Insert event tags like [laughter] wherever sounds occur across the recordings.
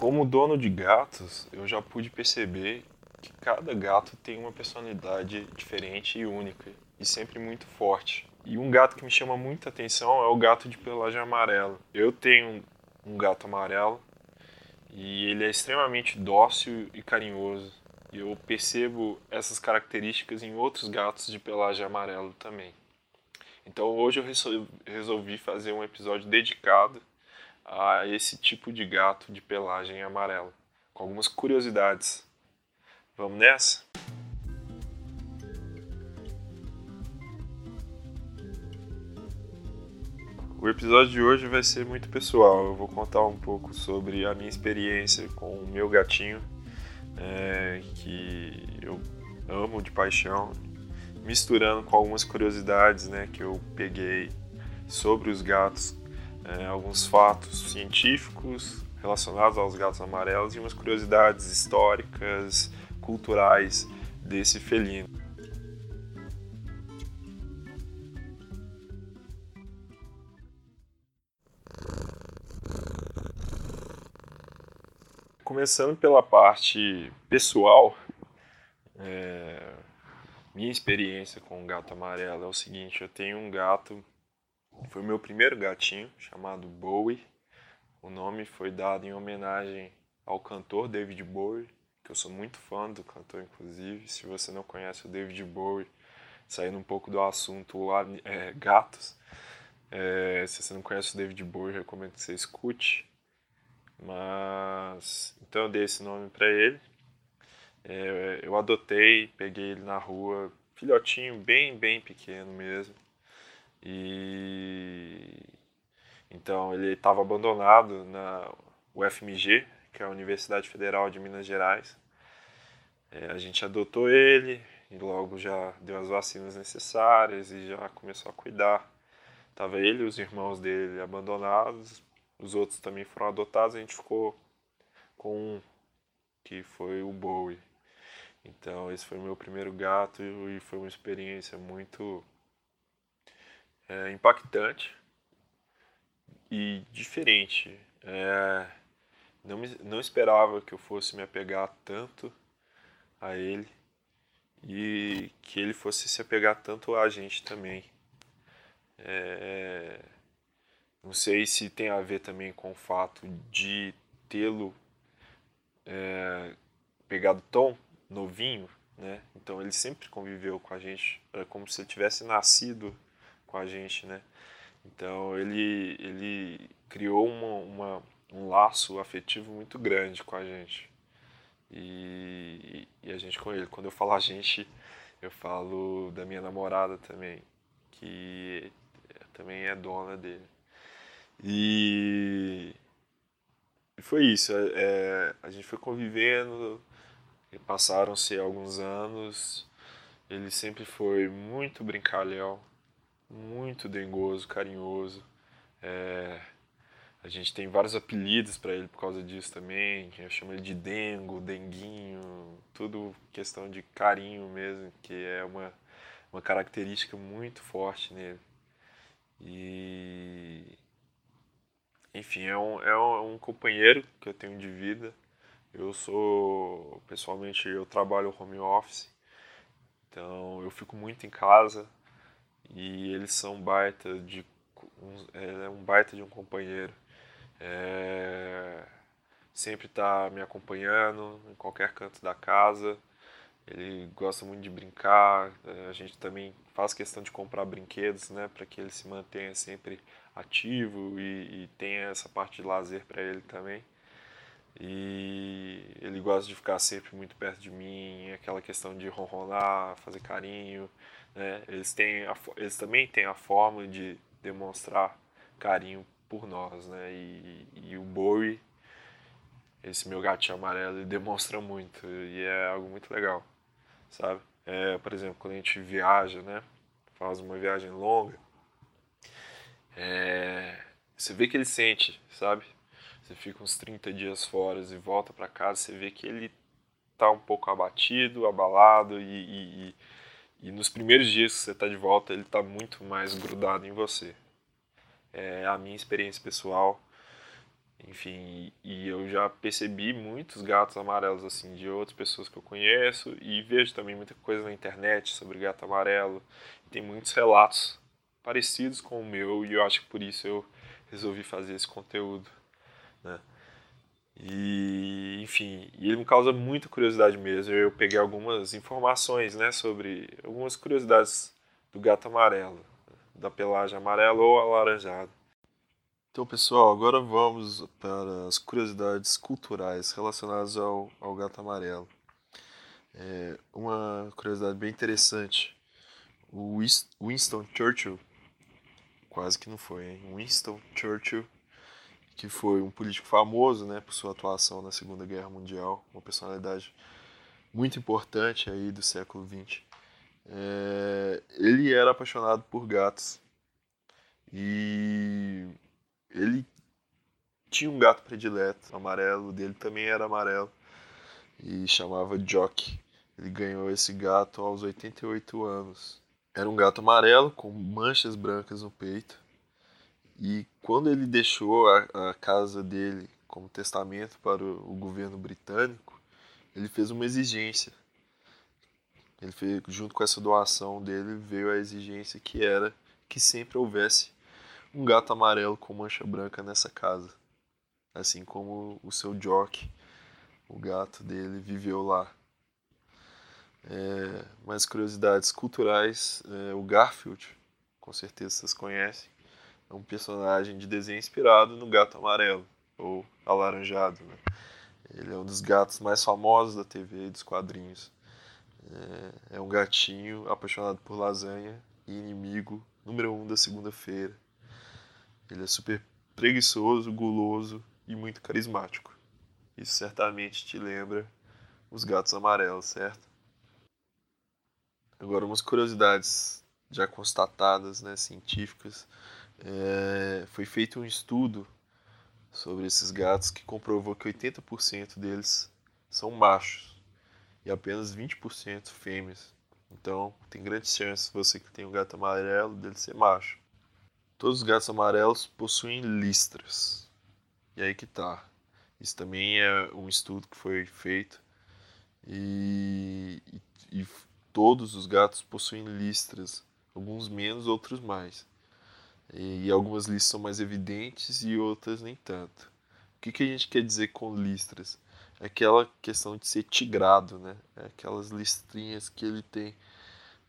Como dono de gatos, eu já pude perceber que cada gato tem uma personalidade diferente e única, e sempre muito forte. E um gato que me chama muita atenção é o gato de pelagem amarela. Eu tenho um gato amarelo e ele é extremamente dócil e carinhoso. E eu percebo essas características em outros gatos de pelagem amarela também. Então hoje eu resolvi fazer um episódio dedicado a esse tipo de gato de pelagem amarela, com algumas curiosidades. Vamos nessa? O episódio de hoje vai ser muito pessoal. Eu vou contar um pouco sobre a minha experiência com o meu gatinho, é, que eu amo de paixão, misturando com algumas curiosidades né, que eu peguei sobre os gatos, é, alguns fatos científicos relacionados aos gatos amarelos e umas curiosidades históricas, culturais desse felino. Começando pela parte pessoal, é, minha experiência com o gato amarelo é o seguinte: eu tenho um gato, foi o meu primeiro gatinho, chamado Bowie. O nome foi dado em homenagem ao cantor David Bowie, que eu sou muito fã do cantor, inclusive. Se você não conhece o David Bowie, saindo um pouco do assunto lá, é, gatos. É, se você não conhece o David Bowie, recomendo que você escute. Mas então eu dei esse nome para ele. É, eu adotei, peguei ele na rua, filhotinho, bem, bem pequeno mesmo. E então ele estava abandonado na UFMG, que é a Universidade Federal de Minas Gerais. É, a gente adotou ele e logo já deu as vacinas necessárias e já começou a cuidar. Tava ele e os irmãos dele abandonados, os outros também foram adotados. A gente ficou com um que foi o Bowie. Então esse foi meu primeiro gato e foi uma experiência muito é, impactante e diferente. É, não, me, não esperava que eu fosse me apegar tanto a ele e que ele fosse se apegar tanto a gente também. É, não sei se tem a ver também com o fato de tê-lo é, pegado tão novinho, né? Então ele sempre conviveu com a gente, é como se ele tivesse nascido com a gente, né? Então ele ele criou uma, uma um laço afetivo muito grande com a gente e, e a gente com ele. Quando eu falo a gente, eu falo da minha namorada também, que também é dona dele. E, e foi isso. É, é a gente foi convivendo, passaram-se alguns anos. Ele sempre foi muito brincalhão, muito dengoso, carinhoso. É, a gente tem vários apelidos para ele por causa disso também. Eu chamo ele de Dengo, Denguinho, tudo questão de carinho mesmo, que é uma, uma característica muito forte nele. E. Enfim, é um, é um companheiro que eu tenho de vida eu sou, pessoalmente, eu trabalho home office, então eu fico muito em casa e eles são baita de um, é um baita de um companheiro. É, sempre está me acompanhando em qualquer canto da casa. Ele gosta muito de brincar. É, a gente também faz questão de comprar brinquedos, né, para que ele se mantenha sempre ativo e, e tenha essa parte de lazer para ele também. E ele gosta de ficar sempre muito perto de mim, aquela questão de ronronar, fazer carinho. Né? Eles, têm a, eles também têm a forma de demonstrar carinho por nós. Né? E, e o Bowie, esse meu gatinho amarelo, ele demonstra muito. E é algo muito legal, sabe? É, por exemplo, quando a gente viaja, né? faz uma viagem longa, é, você vê que ele sente, sabe? Você fica uns 30 dias fora e volta para casa, você vê que ele tá um pouco abatido, abalado e, e, e, e nos primeiros dias que você tá de volta ele tá muito mais grudado em você. É a minha experiência pessoal enfim, e eu já percebi muitos gatos amarelos assim de outras pessoas que eu conheço e vejo também muita coisa na internet sobre gato amarelo. Tem muitos relatos parecidos com o meu e eu acho que por isso eu resolvi fazer esse conteúdo, né? E, enfim, e ele me causa muita curiosidade mesmo. Eu peguei algumas informações, né, sobre algumas curiosidades do gato amarelo, da pelagem amarela ou alaranjada. Então, pessoal, agora vamos para as curiosidades culturais relacionadas ao, ao gato amarelo. É, uma curiosidade bem interessante: o Winston Churchill, quase que não foi, hein? Winston Churchill, que foi um político famoso né, por sua atuação na Segunda Guerra Mundial, uma personalidade muito importante aí do século XX. É, ele era apaixonado por gatos e ele tinha um gato predileto, amarelo, dele também era amarelo e chamava Jock. Ele ganhou esse gato aos 88 anos. Era um gato amarelo com manchas brancas no peito. E quando ele deixou a, a casa dele como testamento para o, o, governo britânico, ele fez uma exigência. Ele fez, junto com essa doação dele, veio a exigência que era que sempre houvesse um gato amarelo com mancha branca nessa casa. Assim como o seu Jock, o gato dele, viveu lá. É, mais curiosidades culturais, é, o Garfield, com certeza vocês conhecem, é um personagem de desenho inspirado no gato amarelo, ou alaranjado. Né? Ele é um dos gatos mais famosos da TV e dos quadrinhos. É, é um gatinho apaixonado por lasanha e inimigo número um da segunda-feira. Ele é super preguiçoso, guloso e muito carismático. Isso certamente te lembra os gatos amarelos, certo? Agora, umas curiosidades já constatadas, né, científicas. É, foi feito um estudo sobre esses gatos que comprovou que 80% deles são machos e apenas 20% fêmeas. Então, tem grandes chances, você que tem um gato amarelo, dele ser macho. Todos os gatos amarelos possuem listras. E aí que tá. Isso também é um estudo que foi feito. E, e, e todos os gatos possuem listras. Alguns menos, outros mais. E, algumas listras são mais evidentes e outras nem tanto. O que, que a gente quer dizer com listras? É aquela questão de ser tigrado, né? É aquelas listrinhas que ele tem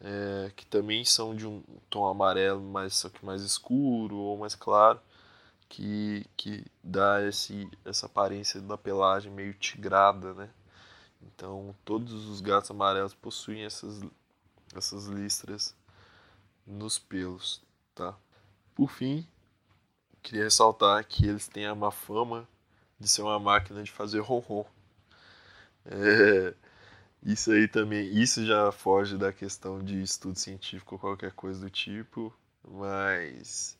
é, que também são de um tom amarelo, mas só que mais escuro ou mais claro, que, que dá esse, essa aparência da pelagem meio tigrada, né? Então todos os gatos amarelos possuem essas, essas listras nos pelos, tá? Por fim, queria ressaltar que eles têm a má fama de ser uma máquina de fazer ronron. É, isso aí também, isso já foge da questão de estudo científico ou qualquer coisa do tipo, mas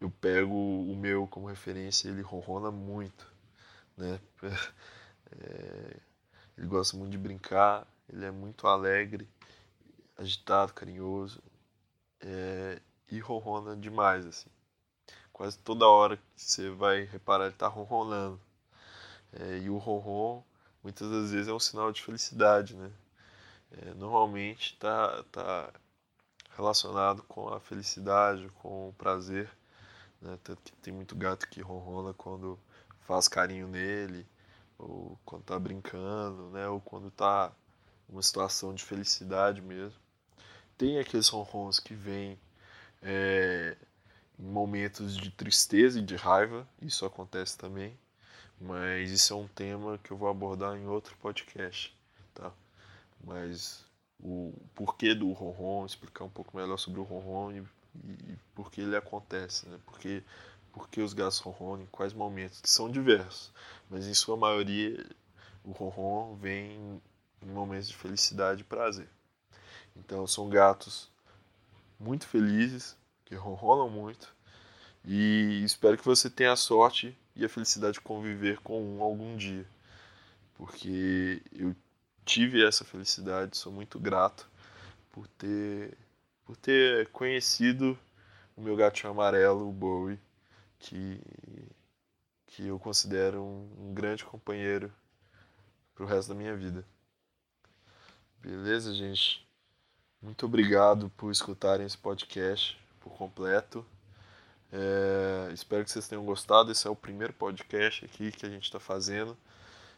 eu pego o meu como referência, ele ronrona muito, né? [laughs] É, ele gosta muito de brincar, ele é muito alegre, agitado, carinhoso é, e ronrona demais, assim. Quase toda hora que você vai reparar ele tá ronronando. É, e o ronron muitas das vezes é um sinal de felicidade, né? É, normalmente está tá relacionado com a felicidade, com o prazer, né? Tanto que tem muito gato que ronrona quando faz carinho nele, ou quando está brincando, né? Ou quando está uma situação de felicidade mesmo. Tem aqueles ronrons que vêm é, em momentos de tristeza e de raiva, isso acontece também. Mas isso é um tema que eu vou abordar em outro podcast, tá? Mas o porquê do ronron, explicar um pouco melhor sobre o ronron e, e por que ele acontece, né? Porque, porque os gatos ronronam, em quais momentos, que são diversos, mas em sua maioria o ronron vem em momentos de felicidade e prazer. Então são gatos muito felizes, que ronronam muito, e espero que você tenha a sorte e a felicidade de conviver com um algum dia. Porque eu tive essa felicidade, sou muito grato por ter por ter conhecido o meu gatinho amarelo, o Bowie, que que eu considero um, um grande companheiro pro resto da minha vida. Beleza, gente? Muito obrigado por escutarem esse podcast por completo. É, espero que vocês tenham gostado. Esse é o primeiro podcast aqui que a gente está fazendo,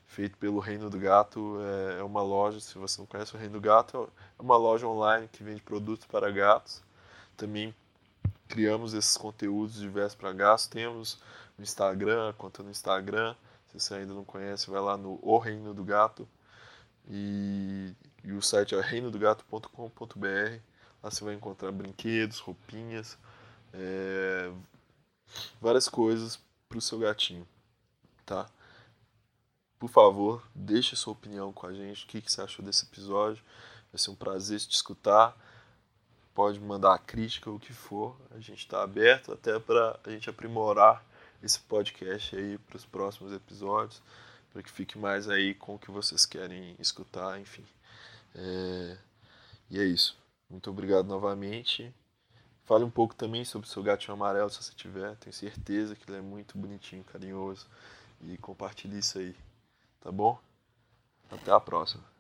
feito pelo Reino do Gato. É, é uma loja, se você não conhece o Reino do Gato, é uma loja online que vende produtos para gatos. Também criamos esses conteúdos diversos para gatos. Temos no Instagram, conta no Instagram. Se você ainda não conhece, vai lá no O Reino do Gato. E, e o site é reinodogato.com.br. Lá você vai encontrar brinquedos, roupinhas, é, várias coisas para o seu gatinho, tá? Por favor, deixe sua opinião com a gente. O que, que você achou desse episódio? Vai ser um prazer te escutar. Pode mandar a crítica, o que for. A gente está aberto até para a gente aprimorar esse podcast aí para os próximos episódios, para que fique mais aí com o que vocês querem escutar, enfim. É... E é isso. Muito obrigado novamente. Fale um pouco também sobre o seu gatinho amarelo, se você tiver. Tenho certeza que ele é muito bonitinho, carinhoso. E compartilhe isso aí. Tá bom? Até a próxima.